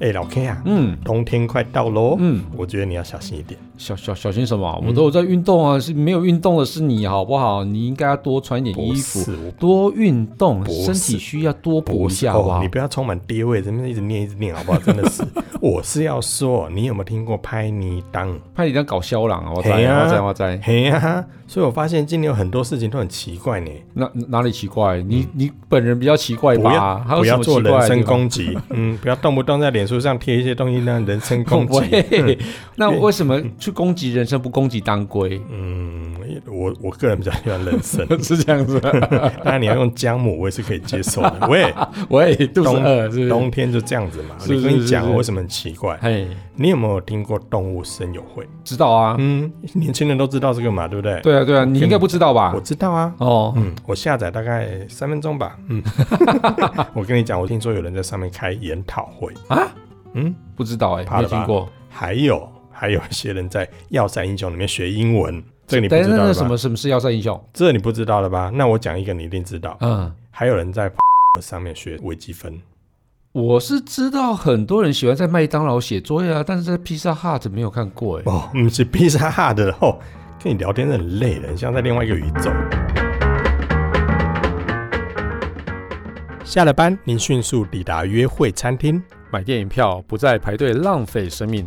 哎，老 K 啊，嗯，冬天快到喽，嗯，我觉得你要小心一点。小小小心什么？我都有在运动啊，是没有运动的是你好不好？你应该要多穿一点衣服，多运动，身体需要多补一下好不好？你不要充满爹味，这边一直念一直念好不好？真的是，我是要说，你有没有听过拍泥当？拍泥当搞笑郎啊！我在我在我在，嘿呀！所以我发现今年有很多事情都很奇怪呢。哪哪里奇怪？你你本人比较奇怪吧？不要做人身攻击，嗯，不要动不动在脸书上贴一些东西让人身攻击。那为什么去攻击人生？攻击当归，嗯，我我个人比较喜欢人参，是这样子。当然你要用姜母，我也是可以接受的。喂 喂，冬冬天就这样子嘛。我跟你讲，为什么很奇怪？嘿，你有没有听过动物声友会？知道啊，嗯，年轻人都知道这个嘛，对不对？对啊，对啊，你应该不知道吧？我知道啊。哦，嗯，我下载大概三分钟吧。嗯，我跟你讲，我听说有人在上面开研讨会啊。嗯，不知道哎，没听过。还有。还有一些人在《要塞英雄》里面学英文，这个你不知道吧？什么什么是《要塞英雄》？这你不知道了吧？那我讲一个，你一定知道。嗯，还有人在 上面学微积分。我是知道很多人喜欢在麦当劳写作业啊，但是在披萨 Hut 没有看过哎。哦，不是披萨 Hut 的哦，跟你聊天很累的，像在另外一个宇宙。下了班，您迅速抵达约会餐厅，买电影票，不再排队浪费生命。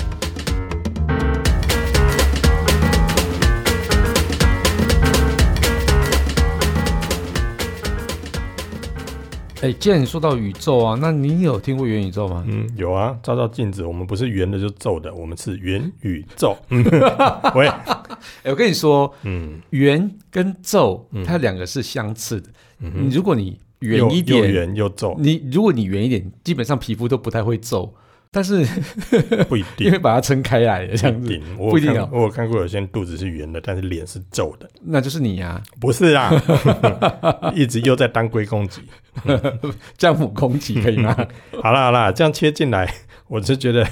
哎，既然你说到宇宙啊，那你有听过元宇宙吗？嗯，有啊。照照镜子，我们不是圆的就皱的，我们是元宇宙。嗯，喂，哎，我跟你说，嗯，圆跟皱，它两个是相似的。嗯哼，如果你圆一点，又圆又皱，你如果你圆一点，基本上皮肤都不太会皱。但是 不一定，因为把它撑开来的这样子，不一定。我有看过有些人肚子是圆的，但是脸是皱的，那就是你呀？不是啊，一直又在当归攻击，姜母攻击可以吗？好啦好啦，这样切进来，我是觉得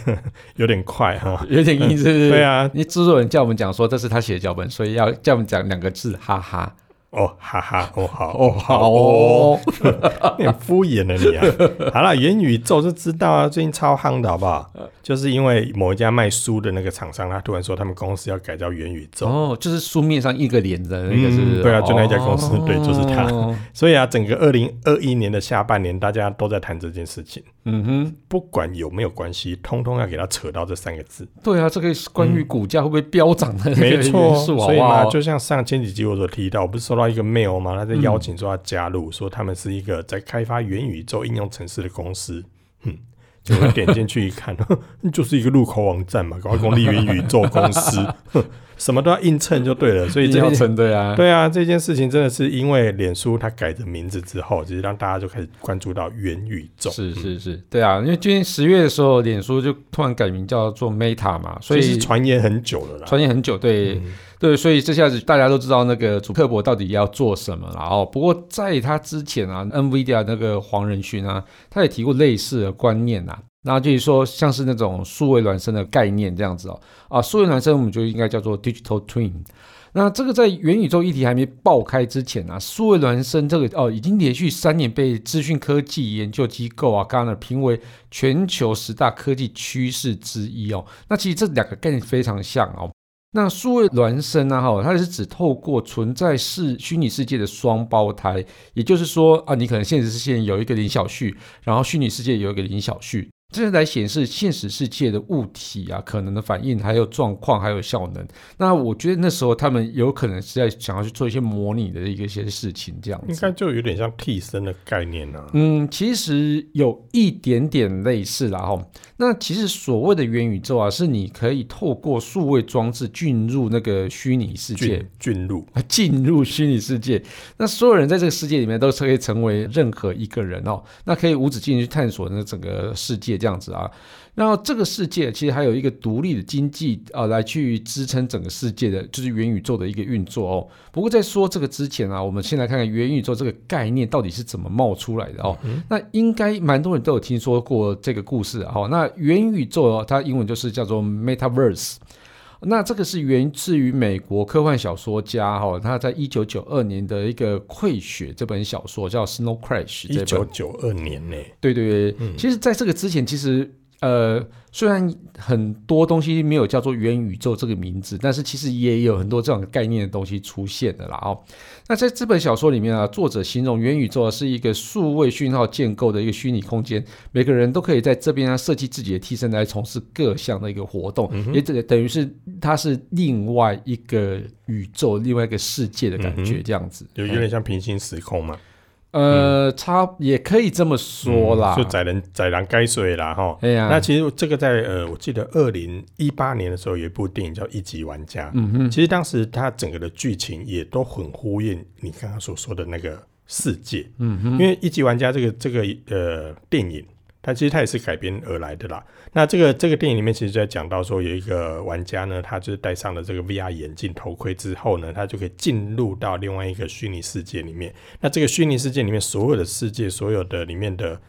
有点快哈，有点意思。对啊，你制作人叫我们讲说这是他写的脚本，所以要叫我们讲两个字，哈哈。哦，哈哈，哦好，哦好哦，你很敷衍了你啊。好了，元宇宙就知道啊，最近超夯的好不好？就是因为某一家卖书的那个厂商，他突然说他们公司要改叫元宇宙。哦，就是书面上一个脸的那个是不是？对啊，就那一家公司，对，就是他。所以啊，整个二零二一年的下半年，大家都在谈这件事情。嗯哼，不管有没有关系，通通要给他扯到这三个字。对啊，这个是关于股价会不会飙涨的没错。所以嘛，就像上前几集我所提到，我不是说。到一个 mail 吗？他在邀请说要加入，嗯、说他们是一个在开发元宇宙应用程式的公司。嗯，结果点进去一看，就是一个入口网站嘛，搞个公立元宇宙公司。什么都要硬蹭就对了，所以这要蹭对啊，对啊，这件事情真的是因为脸书它改的名字之后，其实让大家就开始关注到元宇宙。是是是，对啊，因为今年十月的时候，脸书就突然改名叫做 Meta 嘛，所以是传言很久了啦，传言很久，对、嗯、对，所以这下子大家都知道那个主克伯到底要做什么了哦。不过在他之前啊，NVIDIA 那个黄仁勋啊，他也提过类似的观念呐、啊。那就是说，像是那种数位孪生的概念这样子哦，啊，数位孪生我们就应该叫做 digital twin。那这个在元宇宙议题还没爆开之前啊，数位孪生这个哦，已经连续三年被资讯科技研究机构啊，Gartner 评为全球十大科技趋势之一哦。那其实这两个概念非常像哦。那数位孪生啊，哈，它是指透过存在世虚拟世界的双胞胎，也就是说啊，你可能现实世界有一个林小旭，然后虚拟世界有一个林小旭。这是来显示现实世界的物体啊，可能的反应，还有状况，还有效能。那我觉得那时候他们有可能是在想要去做一些模拟的一个一些事情，这样子。应该就有点像替身的概念呢、啊。嗯，其实有一点点类似啦哈。那其实所谓的元宇宙啊，是你可以透过数位装置进入那个虚拟世界，进入进入虚拟世界。那所有人在这个世界里面都可以成为任何一个人哦。那可以无止境去探索那整个世界。这样子啊。然后这个世界其实还有一个独立的经济啊，来去支撑整个世界的，就是元宇宙的一个运作哦。不过在说这个之前啊，我们先来看看元宇宙这个概念到底是怎么冒出来的哦。嗯、那应该蛮多人都有听说过这个故事哦。那元宇宙哦，它英文就是叫做 Metaverse。那这个是源自于美国科幻小说家哈，他在一九九二年的一个《溃雪》这本小说叫《Snow Crash》。一九九二年呢？对对对，嗯、其实在这个之前，其实。呃，虽然很多东西没有叫做元宇宙这个名字，但是其实也有很多这种概念的东西出现的啦哦。那在这本小说里面啊，作者形容元宇宙是一个数位讯号建构的一个虚拟空间，每个人都可以在这边啊设计自己的替身来从事各项的一个活动，嗯、也等等于是它是另外一个宇宙、另外一个世界的感觉，这样子，就有点像平行时空嘛。呃，差也可以这么说啦，就宰人宰人该水啦哈。哎呀，那其实这个在呃，我记得二零一八年的时候有一部电影叫《一级玩家》，嗯哼，其实当时它整个的剧情也都很呼应你刚刚所说的那个世界，嗯哼，因为《一级玩家》这个这个呃电影。它其实它也是改编而来的啦。那这个这个电影里面，其实就在讲到说，有一个玩家呢，他就是戴上了这个 VR 眼镜头盔之后呢，他就可以进入到另外一个虚拟世界里面。那这个虚拟世界里面所有的世界，所有的里面的。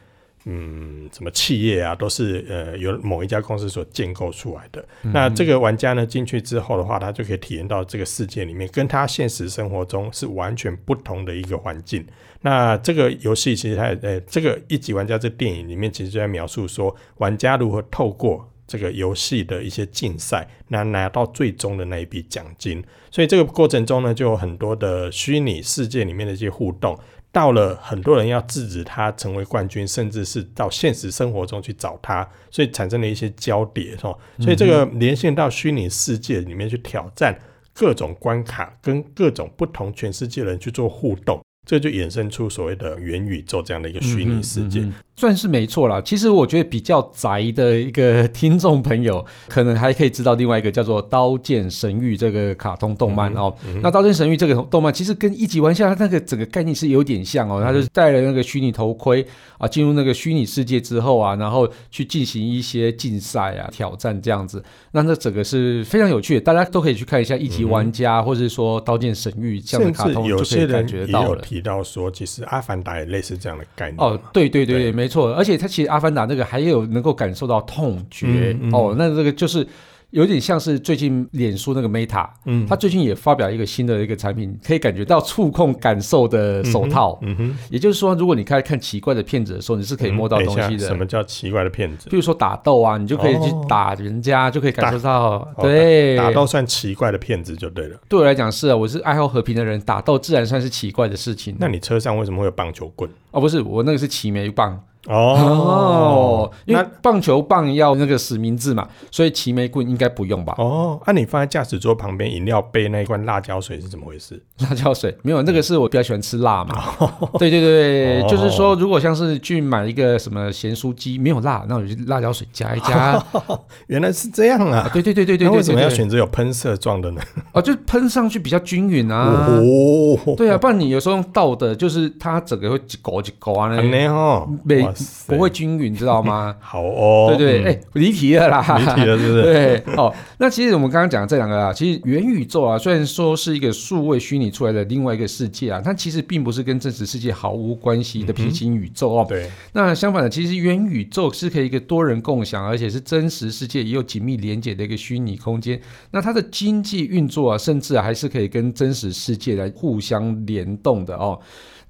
嗯，什么企业啊，都是呃由某一家公司所建构出来的。嗯、那这个玩家呢，进去之后的话，他就可以体验到这个世界里面跟他现实生活中是完全不同的一个环境。那这个游戏其实它呃，这个一级玩家这电影里面其实就在描述说，玩家如何透过这个游戏的一些竞赛，那拿到最终的那一笔奖金。所以这个过程中呢，就有很多的虚拟世界里面的一些互动。到了很多人要制止他成为冠军，甚至是到现实生活中去找他，所以产生了一些交叠，哦，所以这个连线到虚拟世界里面去挑战各种关卡，跟各种不同全世界人去做互动。这就衍生出所谓的元宇宙这样的一个虚拟世界，嗯嗯嗯、算是没错啦。其实我觉得比较宅的一个 听众朋友，可能还可以知道另外一个叫做《刀剑神域》这个卡通动漫哦。那《刀剑神域》这个动漫其实跟一级玩家那个整个概念是有点像哦。它就是戴了那个虚拟头盔啊，进入那个虚拟世界之后啊，然后去进行一些竞赛啊、挑战这样子。那这整个是非常有趣的，大家都可以去看一下一级玩家，嗯、或者是说《刀剑神域》这样的卡通，就可以感觉到了。提到说，其实《阿凡达》也类似这样的概念哦，对对对对，对。没错，而且它其实《阿凡达》那个还有能够感受到痛觉、嗯嗯、哦，那这个就是。有点像是最近脸书那个 Meta，嗯，他最近也发表一个新的一个产品，可以感觉到触控感受的手套。嗯哼，也就是说，如果你开始看奇怪的片子的时候，你是可以摸到东西的。什么叫奇怪的片子？比如说打斗啊，你就可以去打人家，就可以感受到。对，打斗算奇怪的片子就对了。对我来讲是啊，我是爱好和平的人，打斗自然算是奇怪的事情。那你车上为什么会有棒球棍？哦，不是，我那个是齐眉棒。哦，哦，因为棒球棒要那个实名制嘛，所以齐眉棍应该不用吧？哦，那、啊、你放在驾驶桌旁边饮料杯那一罐辣椒水是怎么回事？辣椒水没有，那个是我比较喜欢吃辣嘛。哦、对对对，哦、就是说，如果像是去买一个什么咸酥鸡没有辣，那我就辣椒水加一加。哦、原来是这样啊！对对对对对，那为什么要选择有喷射状的呢？哦，就喷上去比较均匀啊。哦，对啊，不然你有时候用倒的，就是它整个会一勾一勾啊。那吼，没。不会均匀，知道吗？好哦，对对，哎、嗯，离、欸、题了啦，离题了，是不是？对，哦，那其实我们刚刚讲的这两个啊，其实元宇宙啊，虽然说是一个数位虚拟出来的另外一个世界啊，它其实并不是跟真实世界毫无关系的平行宇宙哦。对、嗯，那相反的，其实元宇宙是可以一个多人共享，而且是真实世界也有紧密连接的一个虚拟空间。那它的经济运作啊，甚至还是可以跟真实世界来互相联动的哦。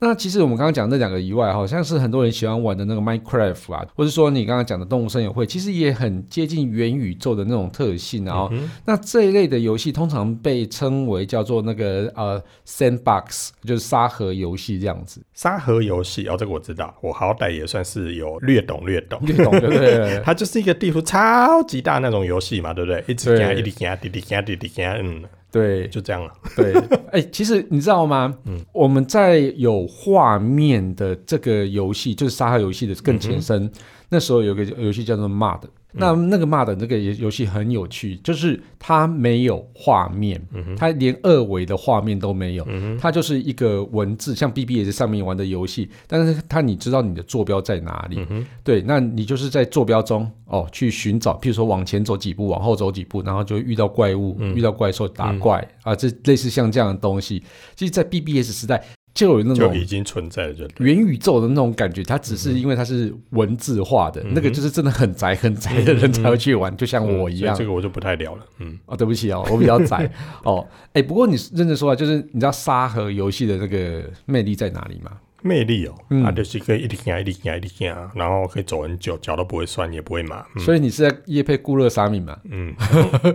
那其实我们刚刚讲的那两个以外，好像是很多人喜欢玩的那个 Minecraft 啊，或者说你刚刚讲的动物森友会，其实也很接近元宇宙的那种特性啊。嗯、那这一类的游戏通常被称为叫做那个呃 Sandbox，就是沙盒游戏这样子。沙盒游戏哦，这个我知道，我好歹也算是有略懂略懂略懂，对不对？它就是一个地图超级大那种游戏嘛，对不对？一直讲，一直讲，滴滴讲，滴滴讲，嗯。对，就这样了。对，哎、欸，其实你知道吗？嗯，我们在有画面的这个游戏，就是沙盒游戏的更前身。嗯、那时候有个游戏叫做 MUD，那那个 MUD 那个游戏很有趣，就是它没有画面，它连二维的画面都没有，它就是一个文字，像 BBS 上面玩的游戏，但是它你知道你的坐标在哪里？对，那你就是在坐标中哦去寻找，譬如说往前走几步，往后走几步，然后就遇到怪物，遇到怪兽打怪啊，这类似像这样的东西，其实，在 BBS 时代。就有那种就已经存在的，就元宇宙的那种感觉，它只是因为它是文字化的，那个就是真的很宅很宅的人才会去玩，就像我一样。这个我就不太聊了，嗯，哦，对不起哦，我比较宅。哦，哎，不过你认真说啊，就是你知道沙盒游戏的那个魅力在哪里吗？魅力哦，嗯啊，就是可以一直行，一直行，一直行，然后可以走很久，脚都不会酸，也不会麻。所以你是在夜配固乐沙米嘛？嗯，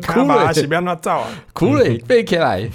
苦了，是不要那造啊，苦了背起来，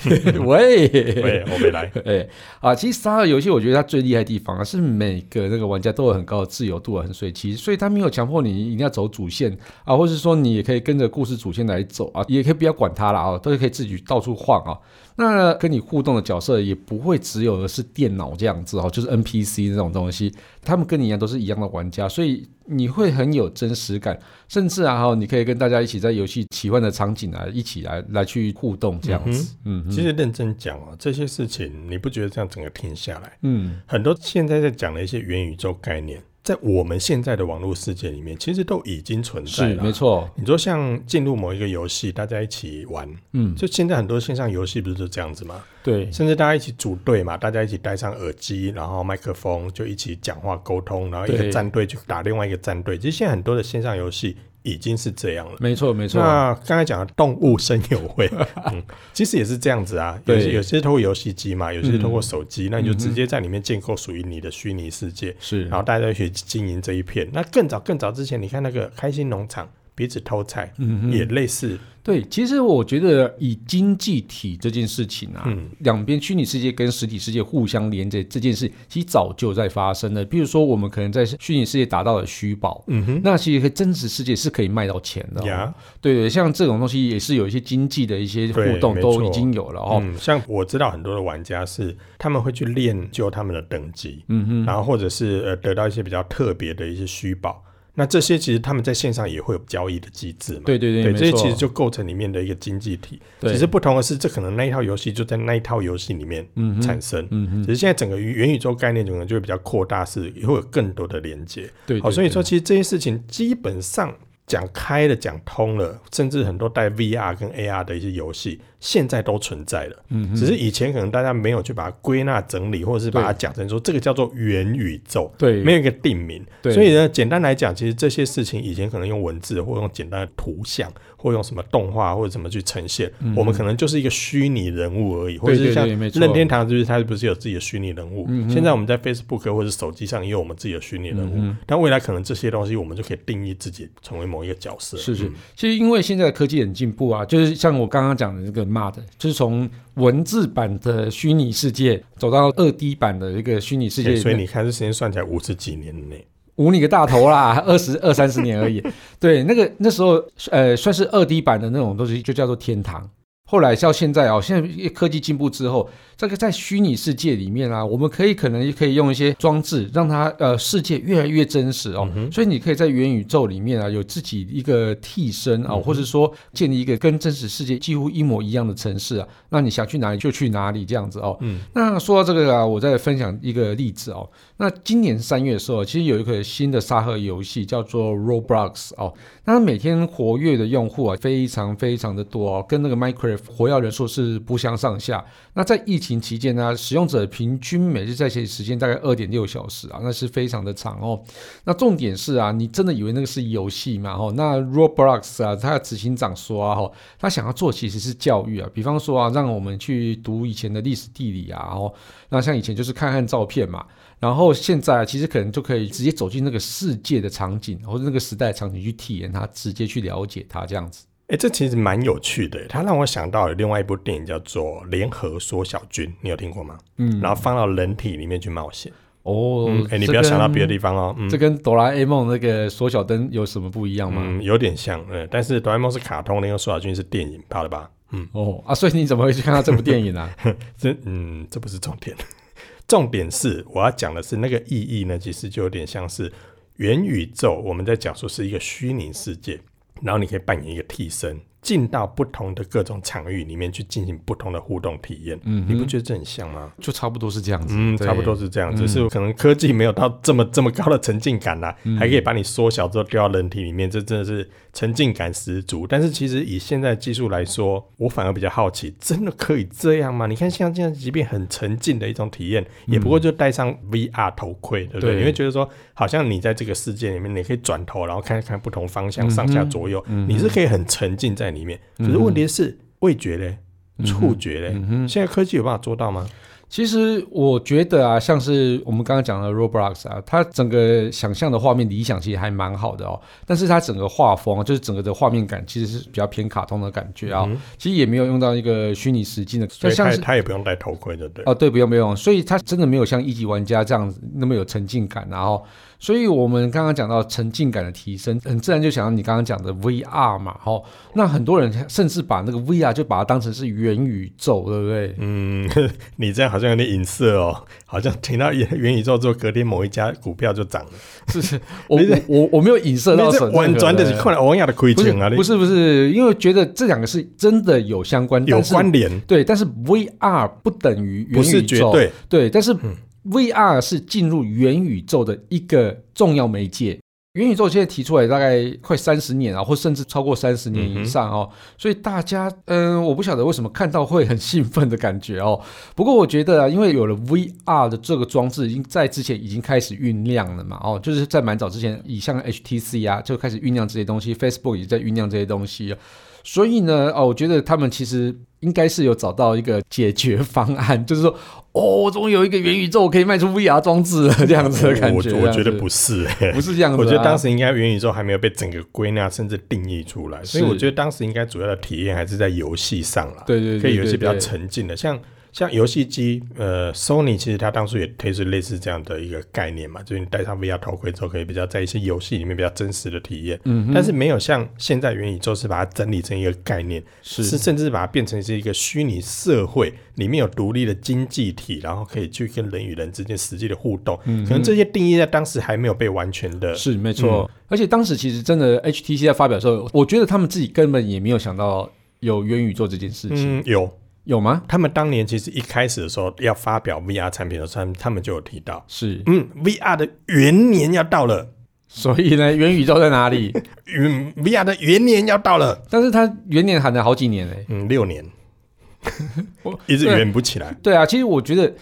喂 喂，我没来。哎啊，其实沙盒游戏我觉得它最厉害的地方啊，是每个那个玩家都有很高的自由度啊，很随机，所以它没有强迫你一定要走主线啊，或是说你也可以跟着故事主线来走啊，也可以不要管它了啊，都是可以自己到处晃啊。那跟你互动的角色也不会只有的是电脑这样子哦，就是 NPC 这种东西，他们跟你一样都是一样的玩家，所以你会很有真实感，甚至啊哈，你可以跟大家一起在游戏奇幻的场景啊，一起来来去互动这样子。嗯，其实认真讲哦，这些事情你不觉得这样整个听下来，嗯，很多现在在讲的一些元宇宙概念。在我们现在的网络世界里面，其实都已经存在了。是，没错。你说像进入某一个游戏，大家一起玩，嗯，就现在很多线上游戏不是就这样子吗？对，甚至大家一起组队嘛，大家一起戴上耳机，然后麦克风就一起讲话沟通，然后一个战队去打另外一个战队。其实现在很多的线上游戏。已经是这样了，没错没错。那刚才讲的动物声友会，嗯，其实也是这样子啊。有些有些通过游戏机嘛，有些通过手机，那你就直接在里面建构属于你的虚拟世界，是。然后大家一起经营这一片。那更早更早之前，你看那个开心农场。彼此偷菜，嗯，也类似。对，其实我觉得以经济体这件事情啊，嗯，两边虚拟世界跟实体世界互相连接这件事，其实早就在发生了。比如说，我们可能在虚拟世界达到了虚宝，嗯哼，那其实真实世界是可以卖到钱的，哦。对对，像这种东西也是有一些经济的一些互动都已经有了哦。嗯，像我知道很多的玩家是他们会去练就他们的等级，嗯哼，然后或者是呃得到一些比较特别的一些虚宝。那这些其实他们在线上也会有交易的机制嘛？对对对，对，这些其实就构成里面的一个经济体。只是不同的是，这可能那一套游戏就在那一套游戏里面产生。嗯嗯。只是现在整个元宇宙概念可能就会比较扩大，是也会有更多的连接。对。好，所以说其实这些事情基本上讲开了、讲通了，甚至很多带 VR 跟 AR 的一些游戏。现在都存在了，嗯，只是以前可能大家没有去把它归纳整理，或者是把它讲成说这个叫做元宇宙，对，没有一个定名，对，所以呢，简单来讲，其实这些事情以前可能用文字或用简单的图像，或用什么动画或者怎么去呈现，嗯，我们可能就是一个虚拟人物而已，或者是像任天堂就是它不是有自己的虚拟人物，嗯，现在我们在 Facebook 或者手机上也有我们自己的虚拟人物，嗯，但未来可能这些东西我们就可以定义自己成为某一个角色，是是，其实因为现在的科技很进步啊，就是像我刚刚讲的这个。骂的，就是从文字版的虚拟世界走到二 D 版的一个虚拟世界，所以你看这时间算起来五十几年呢，五你个大头啦，二十二三十年而已。对，那个那时候呃，算是二 D 版的那种东西，就叫做天堂。后来到现在哦，现在科技进步之后，这个在虚拟世界里面啊，我们可以可能也可以用一些装置，让它呃世界越来越真实哦。嗯、所以你可以在元宇宙里面啊，有自己一个替身啊、嗯，或者说建立一个跟真实世界几乎一模一样的城市啊。那你想去哪里就去哪里这样子哦。嗯。那说到这个啊，我再分享一个例子哦。那今年三月的时候，其实有一个新的沙盒游戏叫做 Roblox 哦。那每天活跃的用户啊，非常非常的多哦，跟那个 Minecraft。活跃人数是不相上下。那在疫情期间呢，使用者平均每日在线时间大概二点六小时啊，那是非常的长哦。那重点是啊，你真的以为那个是游戏吗？哦，那 Roblox 啊，他的执行长说啊，哈，他想要做其实是教育啊，比方说啊，让我们去读以前的历史地理啊，哦，那像以前就是看看照片嘛，然后现在其实可能就可以直接走进那个世界的场景或者那个时代场景去体验它，直接去了解它这样子。哎，这其实蛮有趣的。它让我想到了另外一部电影，叫做《联合缩小军》，你有听过吗？嗯，然后放到人体里面去冒险。哦，哎、嗯，你不要想到别的地方哦。嗯这跟哆啦 A 梦那个缩小灯有什么不一样吗？嗯，有点像。嗯，但是哆啦 A 梦是卡通，联合缩小军是电影，怕了吧？嗯，哦啊，所以你怎么会去看到这部电影呢、啊？这，嗯，这不是重点。重点是我要讲的是那个意义呢，其实就有点像是。元宇宙我们在讲说是一个虚拟世界，然后你可以扮演一个替身。进到不同的各种场域里面去进行不同的互动体验，嗯，你不觉得这很像吗？就差不多是这样子，嗯，差不多是这样子，只是可能科技没有到这么这么高的沉浸感啦、还可以把你缩小之后丢到人体里面，这真的是沉浸感十足。但是其实以现在技术来说，我反而比较好奇，真的可以这样吗？你看像这样，即便很沉浸的一种体验，也不过就戴上 VR 头盔，对不对？你会觉得说，好像你在这个世界里面，你可以转头，然后看看不同方向，上下左右，嗯、你是可以很沉浸在里面。可是问题是味觉嘞，触觉嘞，现在科技有办法做到吗？其实我觉得啊，像是我们刚刚讲的 Roblox 啊，它整个想象的画面理想其实还蛮好的哦。但是它整个画风，就是整个的画面感，其实是比较偏卡通的感觉啊。其实也没有用到一个虚拟实境的，所以它它也不用戴头盔的，对。哦，对，不用不用。所以它真的没有像一级玩家这样子那么有沉浸感，然后。所以，我们刚刚讲到沉浸感的提升，很自然就想到你刚刚讲的 VR 嘛，吼，那很多人甚至把那个 VR 就把它当成是元宇宙，对不对？嗯，你这样好像有点隐射哦，好像听到元元宇宙之后，隔天某一家股票就涨了，是是？我我我没有隐射到什么，玩转的是看了王亚的亏钱啊，不是不是，因为觉得这两个是真的有相关，有关联，对，但是 VR 不等于元宇宙，不是绝对，对，但是。嗯 VR 是进入元宇宙的一个重要媒介。元宇宙现在提出来大概快三十年啊，或甚至超过三十年以上哦。嗯、所以大家，嗯、呃，我不晓得为什么看到会很兴奋的感觉哦。不过我觉得啊，因为有了 VR 的这个装置，已经在之前已经开始酝酿了嘛。哦，就是在蛮早之前，以像 HTC 啊，就开始酝酿这些东西，Facebook 也在酝酿这些东西。所以呢，哦，我觉得他们其实应该是有找到一个解决方案，就是说，哦，终于有一个元宇宙可以卖出 VR 装置了，这样子的感觉。我我觉得不是、欸，不是这样子、啊。我觉得当时应该元宇宙还没有被整个归纳甚至定义出来，所以我觉得当时应该主要的体验还是在游戏上了。对对，对，对，对，对，可以有一些比较沉浸的，像。像游戏机，呃，Sony 其实它当初也推出类似这样的一个概念嘛，就是你戴上 VR 头盔之后，可以比较在一些游戏里面比较真实的体验。嗯，但是没有像现在元宇宙是把它整理成一个概念，是，是甚至把它变成是一个虚拟社会，里面有独立的经济体，然后可以去跟人与人之间实际的互动。嗯，可能这些定义在当时还没有被完全的。是没错，嗯、而且当时其实真的 HTC 在发表的时候，我觉得他们自己根本也没有想到有元宇宙这件事情。嗯，有。有吗？他们当年其实一开始的时候要发表 VR 产品的时候，他们就有提到，是嗯，VR 的元年要到了，所以呢，元宇宙在哪里？嗯，VR 的元年要到了，但是它元年喊了好几年嘞，嗯，六年，我 一直圆不起来对。对啊，其实我觉得。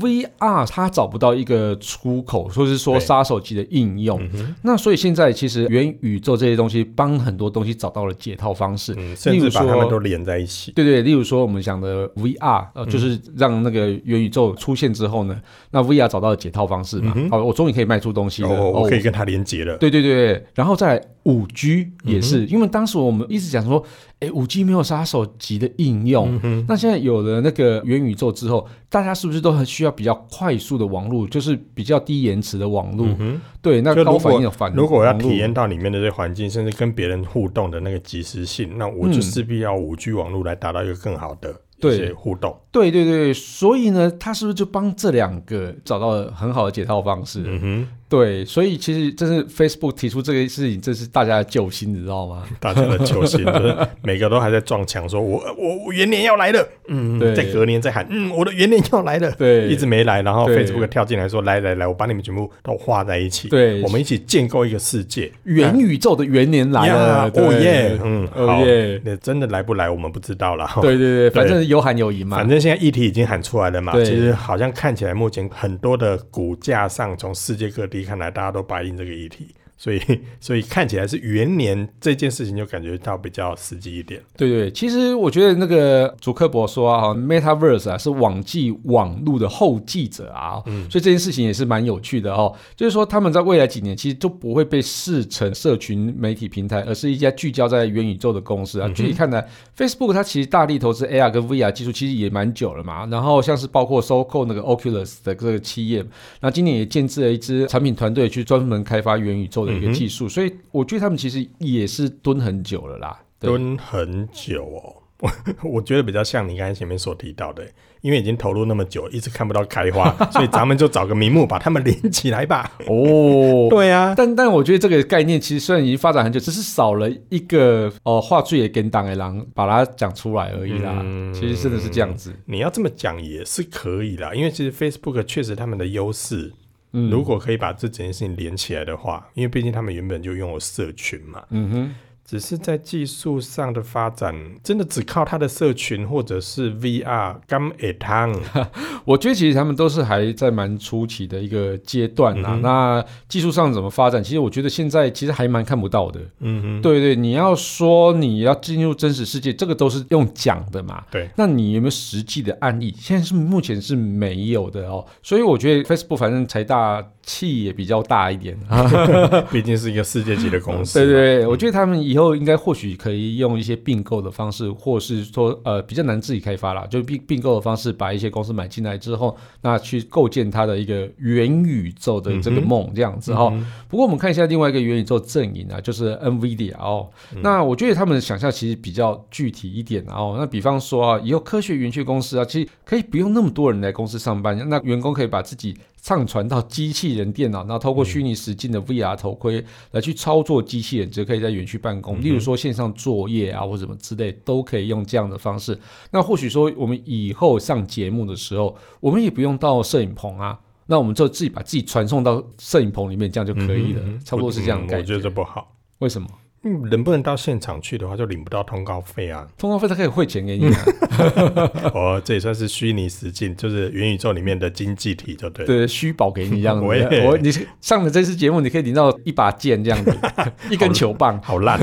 VR 它找不到一个出口，或是说杀手级的应用，嗯、那所以现在其实元宇宙这些东西帮很多东西找到了解套方式，嗯、甚至把它们都连在一起。对对，例如说我们讲的 VR，呃，就是让那个元宇宙出现之后呢，嗯、那 VR 找到了解套方式嘛，好、我终于可以卖出东西了，哦、我可以跟它连接了。对对对，然后再来。五 G 也是，嗯、因为当时我们一直讲说，哎，五 G 没有杀手级的应用。嗯、那现在有了那个元宇宙之后，大家是不是都很需要比较快速的网络，就是比较低延迟的网络？嗯、对，那高反应的反应。如果我要体验到里面的这些环境，甚至跟别人互动的那个及时性，那我就势必要五 G 网络来达到一个更好的。对互动，对对对，所以呢，他是不是就帮这两个找到了很好的解套方式？嗯哼，对，所以其实这是 Facebook 提出这个事情，这是大家的救星，你知道吗？大家的救星，就是每个都还在撞墙，说我我我元年要来了，嗯，对，在隔年再喊，嗯，我的元年要来了，对，一直没来，然后 Facebook 跳进来说，来来来，我把你们全部都画在一起，对，我们一起建构一个世界，元宇宙的元年来了，哦耶，嗯，好耶，那真的来不来我们不知道了，对对对，反正。有喊有赢嘛？反正现在议题已经喊出来了嘛。对其实好像看起来，目前很多的股价上，从世界各地看来，大家都白印这个议题。所以，所以看起来是元年这件事情就感觉到比较实际一点。对对，其实我觉得那个祖克伯说啊，Metaverse 啊是网际网路的后继者啊，嗯，所以这件事情也是蛮有趣的哦。就是说，他们在未来几年其实都不会被视成社群媒体平台，而是一家聚焦在元宇宙的公司啊。具体看来，Facebook 它其实大力投资 AR 跟 VR 技术，其实也蛮久了嘛。然后像是包括收购那个 Oculus 的这个企业，那今年也建制了一支产品团队去专门开发元宇宙的。一个技术，所以我觉得他们其实也是蹲很久了啦，蹲很久哦。我我觉得比较像你刚才前面所提到的，因为已经投入那么久，一直看不到开花，所以咱们就找个名目把它们连起来吧。哦，对啊，但但我觉得这个概念其实虽然已经发展很久，只是少了一个哦话剧也跟当的狼把它讲出来而已啦。嗯、其实真的是这样子。你要这么讲也是可以啦，因为其实 Facebook 确实他们的优势，嗯，如果可以把这整件事情连起来的话，因为毕竟他们原本就拥有社群嘛。嗯哼。只是在技术上的发展，真的只靠他的社群或者是 VR 刚一趟。我觉得其实他们都是还在蛮初期的一个阶段呐。嗯、那技术上怎么发展？其实我觉得现在其实还蛮看不到的。嗯哼，对对，你要说你要进入真实世界，这个都是用讲的嘛。对，那你有没有实际的案例？现在是目前是没有的哦。所以我觉得 Facebook 反正财大气也比较大一点，毕竟是一个世界级的公司。对对我觉得他们以后应该或许可以用一些并购的方式，或是说呃比较难自己开发啦，就并并购的方式把一些公司买进来之后，那去构建它的一个元宇宙的这个梦这样子哈。嗯嗯、不过我们看一下另外一个元宇宙阵营啊，就是 NVIDIA 哦。嗯、那我觉得他们的想象其实比较具体一点哦。那比方说啊，以后科学园区公司啊，其实可以不用那么多人来公司上班，那员工可以把自己上传到机器人电脑，然后透过虚拟实境的 VR 头盔来去操作机器人，就可以在园区办公。嗯、例如说线上作业啊，或什么之类，都可以用这样的方式。那或许说我们以后上节目的时候，我们也不用到摄影棚啊，那我们就自己把自己传送到摄影棚里面，这样就可以了。嗯、差不多是这样的感觉。我觉得这不好，为什么？能不能到现场去的话，就领不到通告费啊！通告费他可以汇钱给你啊！哦，这也算是虚拟实境，就是元宇宙里面的经济体，就对。对，虚宝给你这样子。我也我你上了这次节目，你可以领到一把剑这样子，一根球棒，好烂。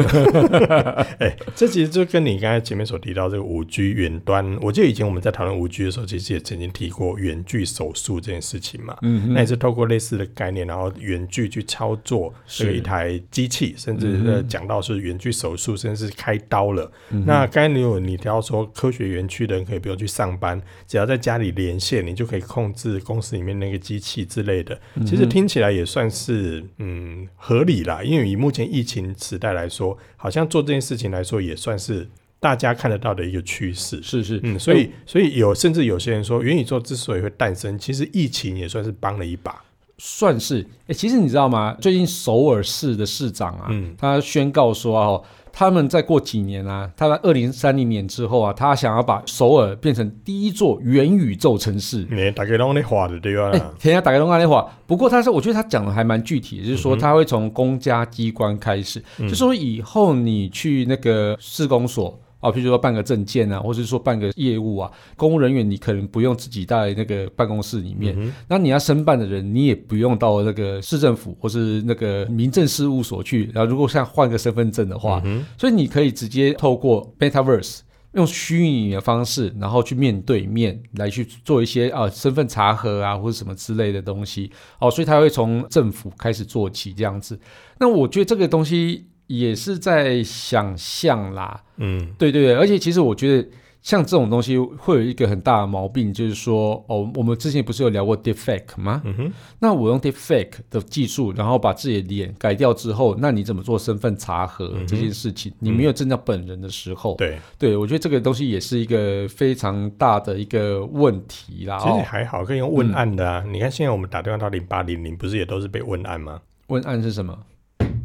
哎、欸，这其实就跟你刚才前面所提到这个五 G 远端，我记得以前我们在讨论五 G 的时候，其实也曾经提过远距手术这件事情嘛。嗯哼，那也是透过类似的概念，然后远距去操作这一台机器，甚至呃讲。到是远距手术，甚至是开刀了。嗯、那刚才你有你提到说，科学园区的人可以不用去上班，只要在家里连线，你就可以控制公司里面那个机器之类的。嗯、其实听起来也算是嗯合理啦，因为以目前疫情时代来说，好像做这件事情来说也算是大家看得到的一个趋势。是是，嗯，所以所以有甚至有些人说，元宇宙之所以会诞生，其实疫情也算是帮了一把。算是，哎、欸，其实你知道吗？最近首尔市的市长啊，嗯、他宣告说哦，他们再过几年啊，他在二零三零年之后啊，他想要把首尔变成第一座元宇宙城市。你大概拢在画的对吧？哎，天啊，大概拢在画。不过他是，我觉得他讲的还蛮具体的，就是说他会从公家机关开始，嗯、就说以后你去那个市公所。哦，譬如说办个证件啊，或者是说办个业务啊，公务人员你可能不用自己在那个办公室里面，那你要申办的人，你也不用到那个市政府或是那个民政事务所去。然后如果像换个身份证的话，嗯、所以你可以直接透过 Metaverse 用虚拟的方式，然后去面对面来去做一些啊身份查核啊或者什么之类的东西。哦，所以他会从政府开始做起这样子。那我觉得这个东西。也是在想象啦，嗯，对对对，而且其实我觉得像这种东西会有一个很大的毛病，就是说，哦，我们之前不是有聊过 deepfake 吗？嗯哼，那我用 deepfake 的技术，然后把自己的脸改掉之后，那你怎么做身份查核这件事情？嗯、你没有见到本人的时候，对，对我觉得这个东西也是一个非常大的一个问题啦。其实还好，可以用问案的啊。嗯、你看现在我们打电话到零八零零，不是也都是被问案吗？问案是什么？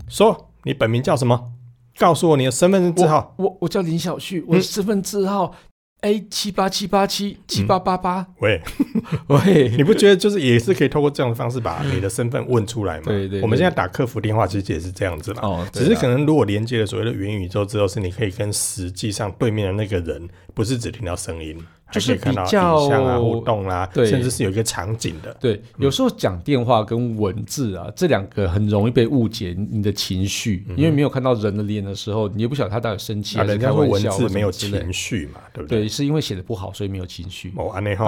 说。你本名叫什么？告诉我你的身份证字号。我我，我叫林小旭，我的身份证号 A 七八七八七七八八八。喂 喂，你不觉得就是也是可以透过这样的方式把 你的身份问出来吗？对，对对。我们现在打客服电话其实也是这样子嘛。哦。只是可能如果连接了所谓的元宇宙之后，是你可以跟实际上对面的那个人，不是只听到声音。就是比较影像啊、互动啊，对，甚至是有一个场景的。对，有时候讲电话跟文字啊，这两个很容易被误解你的情绪，因为没有看到人的脸的时候，你也不晓得他到底生气还是开玩笑。文字没有情绪嘛，对不对？对，是因为写的不好，所以没有情绪。哦，安内哈。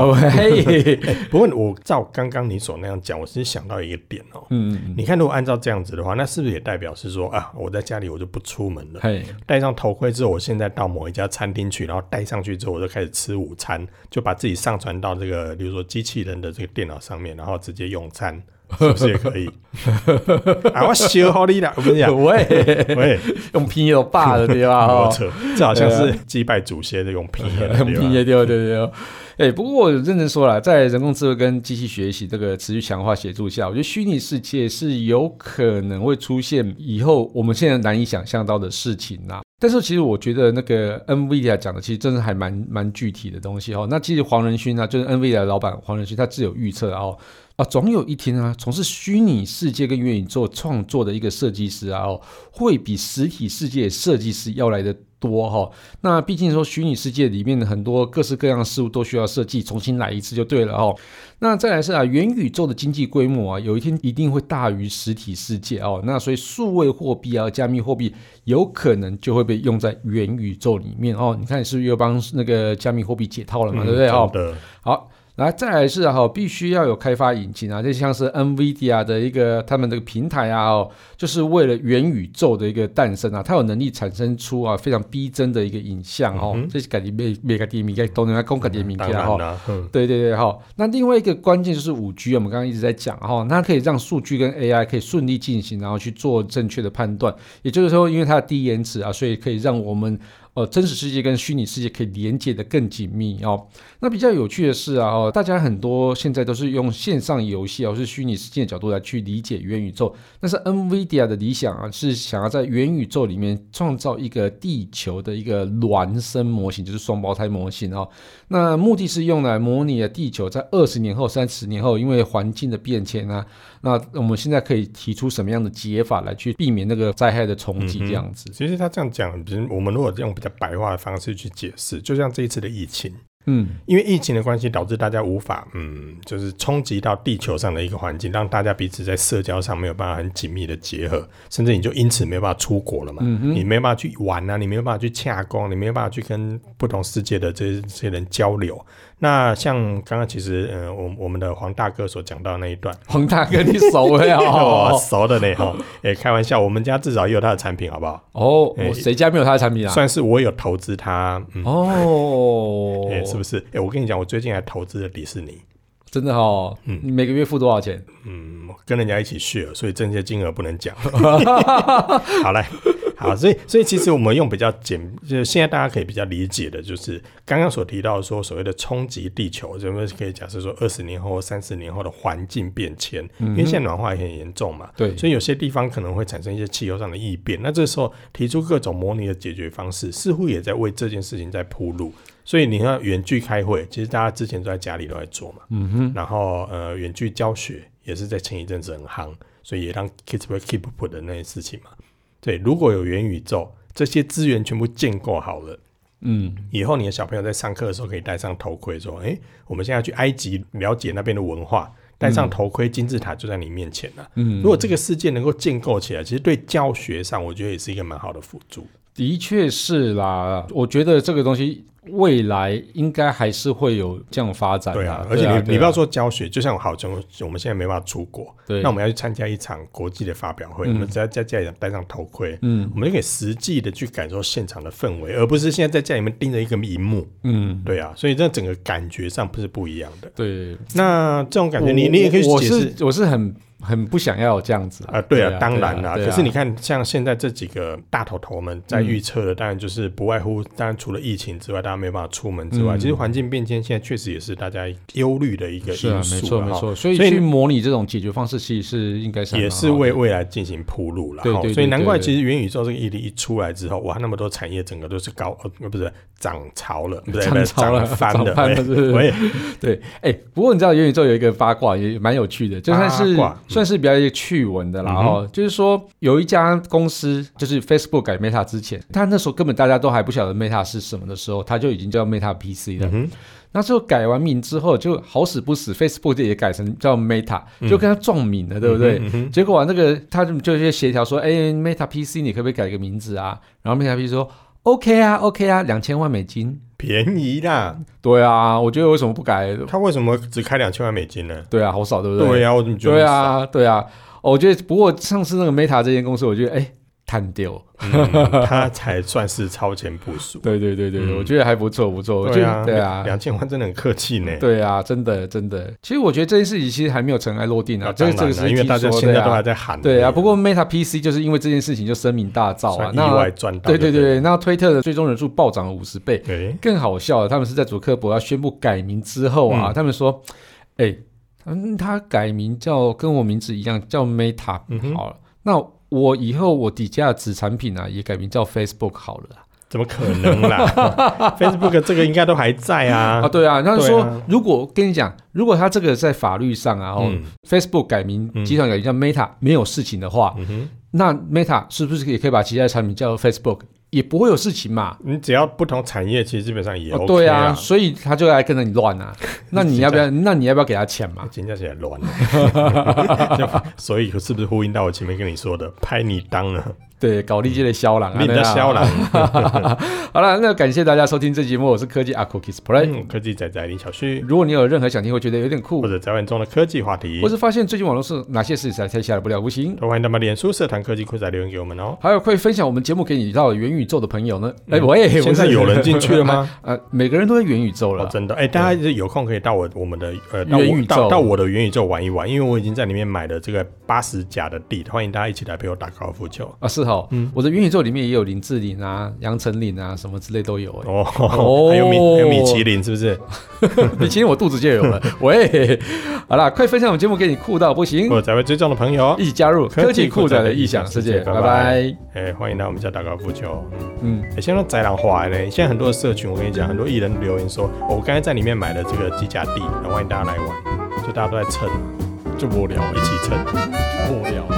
不过我照刚刚你所那样讲，我是想到一个点哦。嗯，你看，如果按照这样子的话，那是不是也代表是说啊，我在家里我就不出门了，戴上头盔之后，我现在到某一家餐厅去，然后戴上去之后，我就开始吃午餐。就把自己上传到这个，比如说机器人的这个电脑上面，然后直接用餐，是不是也可以？啊，我修好你啦，我跟你讲，喂喂，用拼音霸的对吧？我扯，这好像是祭拜祖先的用拼音，用拼音对对对。哎，不过我认真说了，在人工智能跟机器学习这个持续强化协助下，我觉得虚拟世界是有可能会出现以后我们现在难以想象到的事情呐。但是其实我觉得那个 NVIDIA 讲的其实真的还蛮蛮具体的东西哦。那其实黄仁勋呢，就是 NVIDIA 老板黄仁勋，他自有预测哦。啊，总有一天啊，从事虚拟世界跟元宇宙创作的一个设计师啊，哦，会比实体世界设计师要来的多哈。那毕竟说虚拟世界里面的很多各式各样的事物都需要设计，重新来一次就对了哦。那再来是啊，元宇宙的经济规模啊，有一天一定会大于实体世界哦。那所以数位货币啊，加密货币有可能就会被用在元宇宙里面哦。你看，是不是又帮那个加密货币解套了嘛？嗯、对不对哦？好来，再来是哈，必须要有开发引擎啊，就像是 NVIDIA 的一个他们这个平台啊，哦，就是为了元宇宙的一个诞生啊，它有能力产生出啊非常逼真的一个影像哦，嗯、这是改的每每个点名该都能来公开点名的哈，对对对哈。那另外一个关键就是五 G，我们刚刚一直在讲哈，它可以让数据跟 AI 可以顺利进行，然后去做正确的判断，也就是说，因为它的低延迟啊，所以可以让我们。呃，真实世界跟虚拟世界可以连接的更紧密哦。那比较有趣的是啊，哦，大家很多现在都是用线上游戏哦，是虚拟世界的角度来去理解元宇宙。但是 NVIDIA 的理想啊，是想要在元宇宙里面创造一个地球的一个孪生模型，就是双胞胎模型哦。那目的是用来模拟的地球在二十年后、三十年后，因为环境的变迁啊，那我们现在可以提出什么样的解法来去避免那个灾害的冲击？这样子。嗯，其实他这样讲，比如我们如果用比较。白话的方式去解释，就像这一次的疫情，嗯，因为疫情的关系，导致大家无法，嗯，就是冲击到地球上的一个环境，让大家彼此在社交上没有办法很紧密的结合，甚至你就因此没有办法出国了嘛，嗯，你没有办法去玩啊，你没有办法去洽公，你没有办法去跟不同世界的这些这些人交流。那像刚刚其实，嗯，我我们的黄大哥所讲到的那一段，黄大哥你熟了哦，熟的呢哈，哎，开玩笑，我们家至少也有他的产品，好不好？哦，谁家没有他的产品啊？算是我有投资他，嗯、哦，哎，是不是？哎，我跟你讲，我最近还投资了迪士尼，真的哦，嗯，你每个月付多少钱？嗯，跟人家一起 share，所以这些金额不能讲。好嘞。好，所以所以其实我们用比较简，就是现在大家可以比较理解的，就是刚刚所提到说所谓的冲击地球，人们可以假设说二十年后、三十年后的环境变迁，嗯、因为现在暖化也很严重嘛，对，所以有些地方可能会产生一些气候上的异变。那这时候提出各种模拟的解决方式，似乎也在为这件事情在铺路。所以你看远距开会，其实大家之前都在家里都在做嘛，嗯哼，然后呃远距教学也是在前一阵子很夯，所以也让 kids will keep up 的那些事情嘛。对，如果有元宇宙，这些资源全部建构好了，嗯，以后你的小朋友在上课的时候可以戴上头盔，说：“哎，我们现在去埃及了解那边的文化，戴上头盔，金字塔就在你面前了。”嗯，如果这个世界能够建构起来，其实对教学上，我觉得也是一个蛮好的辅助。的确是啦，我觉得这个东西。未来应该还是会有这样发展的。对啊，而且你、啊啊、你不要说教学，就像好，像我们现在没办法出国，对，那我们要去参加一场国际的发表会，嗯、我们只要在家里戴上头盔，嗯，我们就可以实际的去感受现场的氛围，而不是现在在家里面盯着一个荧幕，嗯，对啊，所以这整个感觉上不是不一样的。对，那这种感觉你，你你也可以解释，我是我是很。很不想要有这样子啊，对啊，当然啦。可是你看，像现在这几个大头头们在预测的，当然就是不外乎，当然除了疫情之外，大家没办法出门之外，其实环境变迁现在确实也是大家忧虑的一个因素。没错没错，所以去模拟这种解决方式，其实是应该是也是为未来进行铺路了。对，所以难怪其实元宇宙这个议题一出来之后，哇，那么多产业整个都是高呃不是涨潮了，不对，涨潮了，翻的，对 对。哎，不过你知道元宇宙有一个八卦也蛮有趣的，就算是算是比较一个趣闻的啦，然后就是说有一家公司，就是 Facebook 改 Meta 之前，他那时候根本大家都还不晓得 Meta 是什么的时候，他就已经叫 Meta PC 了。那时候改完名之后，就好死不死，Facebook 也改成叫 Meta，就跟他撞名了，对不对？结果啊，那个他就就协调说，哎，Meta PC 你可不可以改个名字啊？然后 Meta PC 说 OK 啊，OK 啊，两千万美金。便宜啦，对啊，我觉得为什么不改？他为什么只开两千万美金呢？对啊，好少，对不对？对啊，我怎么觉得？对啊，对啊，我觉得不过上次那个 Meta 这间公司，我觉得哎，探掉，他才算是超前部署。对对对对，我觉得还不错不错。对啊，对啊，两千万真的很客气呢。对啊，真的真的。其实我觉得这件事情其实还没有尘埃落定啊，这个这个是因为大家现在都还在喊。对啊，不过 Meta PC 就是因为这件事情就声名大噪啊，意外赚到。对对对，那推特的追踪人数暴涨了五十倍。更好笑的，他们是在主克伯要宣布改名之后啊，他们说，哎，嗯，他改名叫跟我名字一样，叫 Meta。好了，那。我以后我底下的子产品啊，也改名叫 Facebook 好了。怎么可能啦？Facebook 这个应该都还在啊。啊，对啊。他说，啊、如果跟你讲，如果他这个在法律上啊，嗯、Facebook 改名集团改名叫 Meta 没有事情的话，嗯、那 Meta 是不是也可以把其他的产品叫 Facebook？也不会有事情嘛。你只要不同产业，其实基本上也 OK 啊。对啊，所以他就来跟着你乱啊。那你要不要？那你要不要给他钱嘛？人家起来乱。所以是不是呼应到我前面跟你说的，拍你当了？对，搞历届的肖郎，你的肖郎。好了，那感谢大家收听这节目，我是科技阿酷 Kiss Play，科技仔仔林小旭。如果你有任何想听，或觉得有点酷，或者在玩中的科技话题，或是发现最近网络是哪些事情才下来不了不行，都欢迎到我们脸书社团科技酷仔留言给我们哦。还有可以分享我们节目给你到元宇宙的朋友呢？哎，喂，现在有人进去了吗？呃，每个人都在元宇宙了，真的。哎，大家有空可以到我我们的呃元宇宙，到我的元宇宙玩一玩，因为我已经在里面买了这个八十甲的地，欢迎大家一起来陪我打高尔夫球啊！是哈，嗯，我的元宇宙。里面也有林志玲啊、杨丞琳啊，什么之类都有哎。哦，还有米还有米其林是不是？米其林我肚子就有了。喂，好了，快分享我们节目给你酷到不行！我在位追踪的朋友一起加入科技酷仔的异想世界，拜拜！哎，欢迎来我们家打高尔夫球。嗯，哎，现在宅男化呢。现在很多的社群，我跟你讲，很多艺人留言说，我刚才在里面买了这个机甲地，欢迎大家来玩。就大家都在蹭，就无聊，一起蹭，无聊。